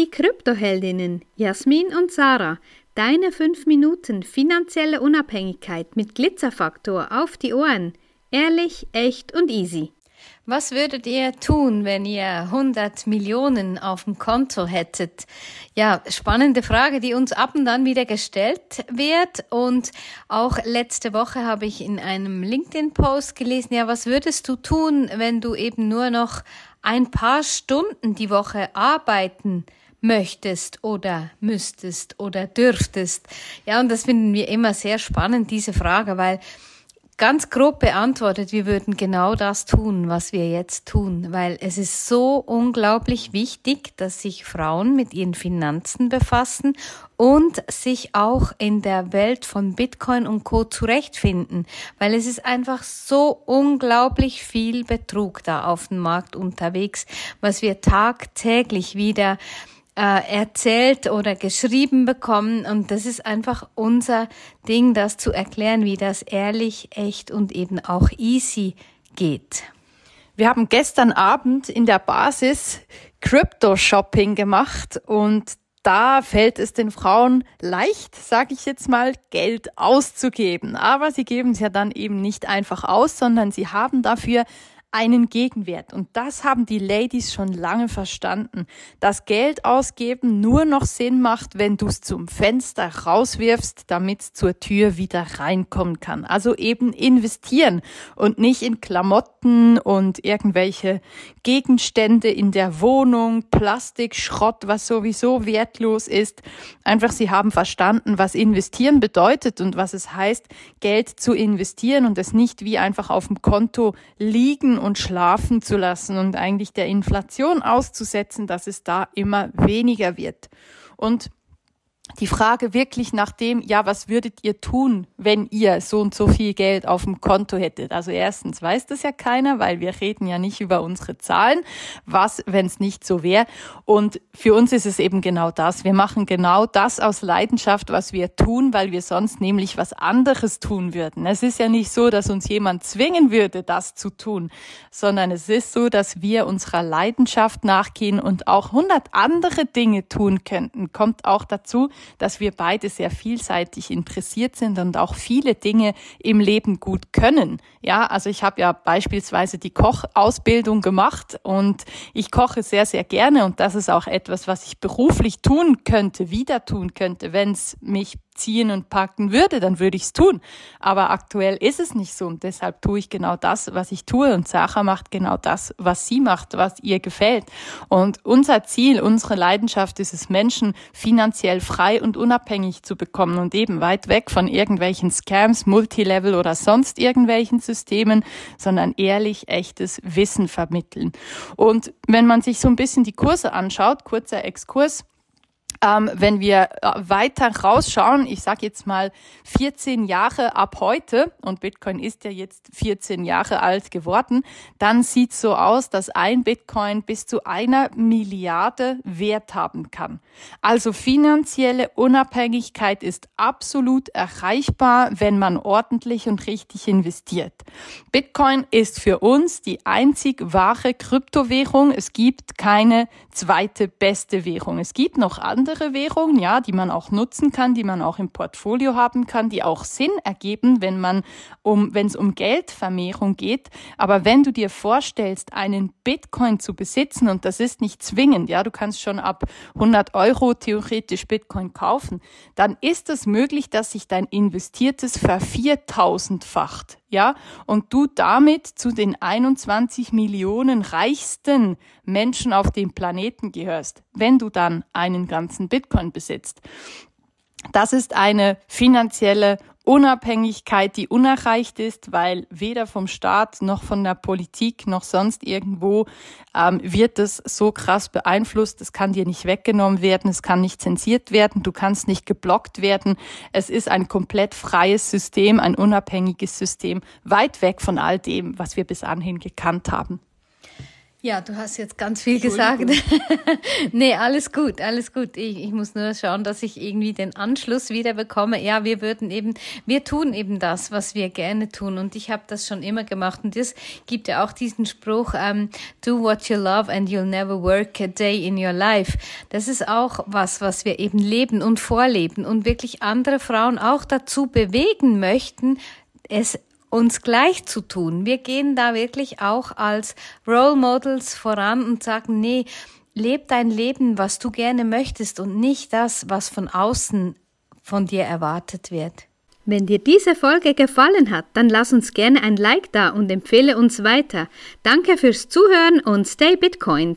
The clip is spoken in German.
Die Kryptoheldinnen Jasmin und Sarah, deine 5 Minuten finanzielle Unabhängigkeit mit Glitzerfaktor auf die Ohren. Ehrlich, echt und easy. Was würdet ihr tun, wenn ihr 100 Millionen auf dem Konto hättet? Ja, spannende Frage, die uns ab und an wieder gestellt wird. Und auch letzte Woche habe ich in einem LinkedIn-Post gelesen, ja, was würdest du tun, wenn du eben nur noch ein paar Stunden die Woche arbeiten möchtest oder müsstest oder dürftest? Ja, und das finden wir immer sehr spannend, diese Frage, weil ganz grob beantwortet, wir würden genau das tun, was wir jetzt tun, weil es ist so unglaublich wichtig, dass sich Frauen mit ihren Finanzen befassen und sich auch in der Welt von Bitcoin und Co. zurechtfinden, weil es ist einfach so unglaublich viel Betrug da auf dem Markt unterwegs, was wir tagtäglich wieder erzählt oder geschrieben bekommen. Und das ist einfach unser Ding, das zu erklären, wie das ehrlich, echt und eben auch easy geht. Wir haben gestern Abend in der Basis Crypto-Shopping gemacht und da fällt es den Frauen leicht, sage ich jetzt mal, Geld auszugeben. Aber sie geben es ja dann eben nicht einfach aus, sondern sie haben dafür einen Gegenwert. Und das haben die Ladies schon lange verstanden. dass Geld ausgeben nur noch Sinn macht, wenn du es zum Fenster rauswirfst, damit es zur Tür wieder reinkommen kann. Also eben investieren und nicht in Klamotten und irgendwelche Gegenstände in der Wohnung, Plastik, Schrott, was sowieso wertlos ist. Einfach, sie haben verstanden, was investieren bedeutet und was es heißt, Geld zu investieren und es nicht wie einfach auf dem Konto liegen und schlafen zu lassen und eigentlich der Inflation auszusetzen, dass es da immer weniger wird. Und die Frage wirklich nach dem, ja, was würdet ihr tun, wenn ihr so und so viel Geld auf dem Konto hättet? Also erstens weiß das ja keiner, weil wir reden ja nicht über unsere Zahlen. Was, wenn es nicht so wäre? Und für uns ist es eben genau das. Wir machen genau das aus Leidenschaft, was wir tun, weil wir sonst nämlich was anderes tun würden. Es ist ja nicht so, dass uns jemand zwingen würde, das zu tun, sondern es ist so, dass wir unserer Leidenschaft nachgehen und auch hundert andere Dinge tun könnten. Kommt auch dazu, dass wir beide sehr vielseitig interessiert sind und auch viele Dinge im Leben gut können. Ja, also ich habe ja beispielsweise die Kochausbildung gemacht und ich koche sehr, sehr gerne und das ist auch etwas, was ich beruflich tun könnte, wieder tun könnte, wenn es mich ziehen und packen würde, dann würde ich es tun. Aber aktuell ist es nicht so und deshalb tue ich genau das, was ich tue und Sarah macht genau das, was sie macht, was ihr gefällt. Und unser Ziel, unsere Leidenschaft ist es, Menschen finanziell frei und unabhängig zu bekommen und eben weit weg von irgendwelchen Scams, Multilevel oder sonst irgendwelchen Systemen, sondern ehrlich, echtes Wissen vermitteln. Und wenn man sich so ein bisschen die Kurse anschaut, kurzer Exkurs, ähm, wenn wir äh, weiter rausschauen, ich sage jetzt mal 14 Jahre ab heute, und Bitcoin ist ja jetzt 14 Jahre alt geworden, dann sieht so aus, dass ein Bitcoin bis zu einer Milliarde Wert haben kann. Also finanzielle Unabhängigkeit ist absolut erreichbar, wenn man ordentlich und richtig investiert. Bitcoin ist für uns die einzig wahre Kryptowährung. Es gibt keine zweite beste Währung. Es gibt noch andere andere Währungen, ja, die man auch nutzen kann, die man auch im Portfolio haben kann, die auch Sinn ergeben, wenn man um, wenn es um Geldvermehrung geht. Aber wenn du dir vorstellst, einen Bitcoin zu besitzen, und das ist nicht zwingend, ja, du kannst schon ab 100 Euro theoretisch Bitcoin kaufen, dann ist es möglich, dass sich dein investiertes verviertausendfacht ja, und du damit zu den 21 Millionen reichsten Menschen auf dem Planeten gehörst, wenn du dann einen ganzen Bitcoin besitzt. Das ist eine finanzielle Unabhängigkeit, die unerreicht ist, weil weder vom Staat noch von der Politik noch sonst irgendwo ähm, wird es so krass beeinflusst. Es kann dir nicht weggenommen werden, es kann nicht zensiert werden, du kannst nicht geblockt werden. Es ist ein komplett freies System, ein unabhängiges System, weit weg von all dem, was wir bis anhin gekannt haben. Ja, du hast jetzt ganz viel gesagt. nee, alles gut, alles gut. Ich, ich muss nur schauen, dass ich irgendwie den Anschluss wieder bekomme. Ja, wir würden eben, wir tun eben das, was wir gerne tun. Und ich habe das schon immer gemacht. Und es gibt ja auch diesen Spruch, um, ähm, do what you love and you'll never work a day in your life. Das ist auch was, was wir eben leben und vorleben und wirklich andere Frauen auch dazu bewegen möchten, es uns gleich zu tun. Wir gehen da wirklich auch als Role Models voran und sagen, nee, leb dein Leben, was du gerne möchtest und nicht das, was von außen von dir erwartet wird. Wenn dir diese Folge gefallen hat, dann lass uns gerne ein Like da und empfehle uns weiter. Danke fürs Zuhören und stay Bitcoin.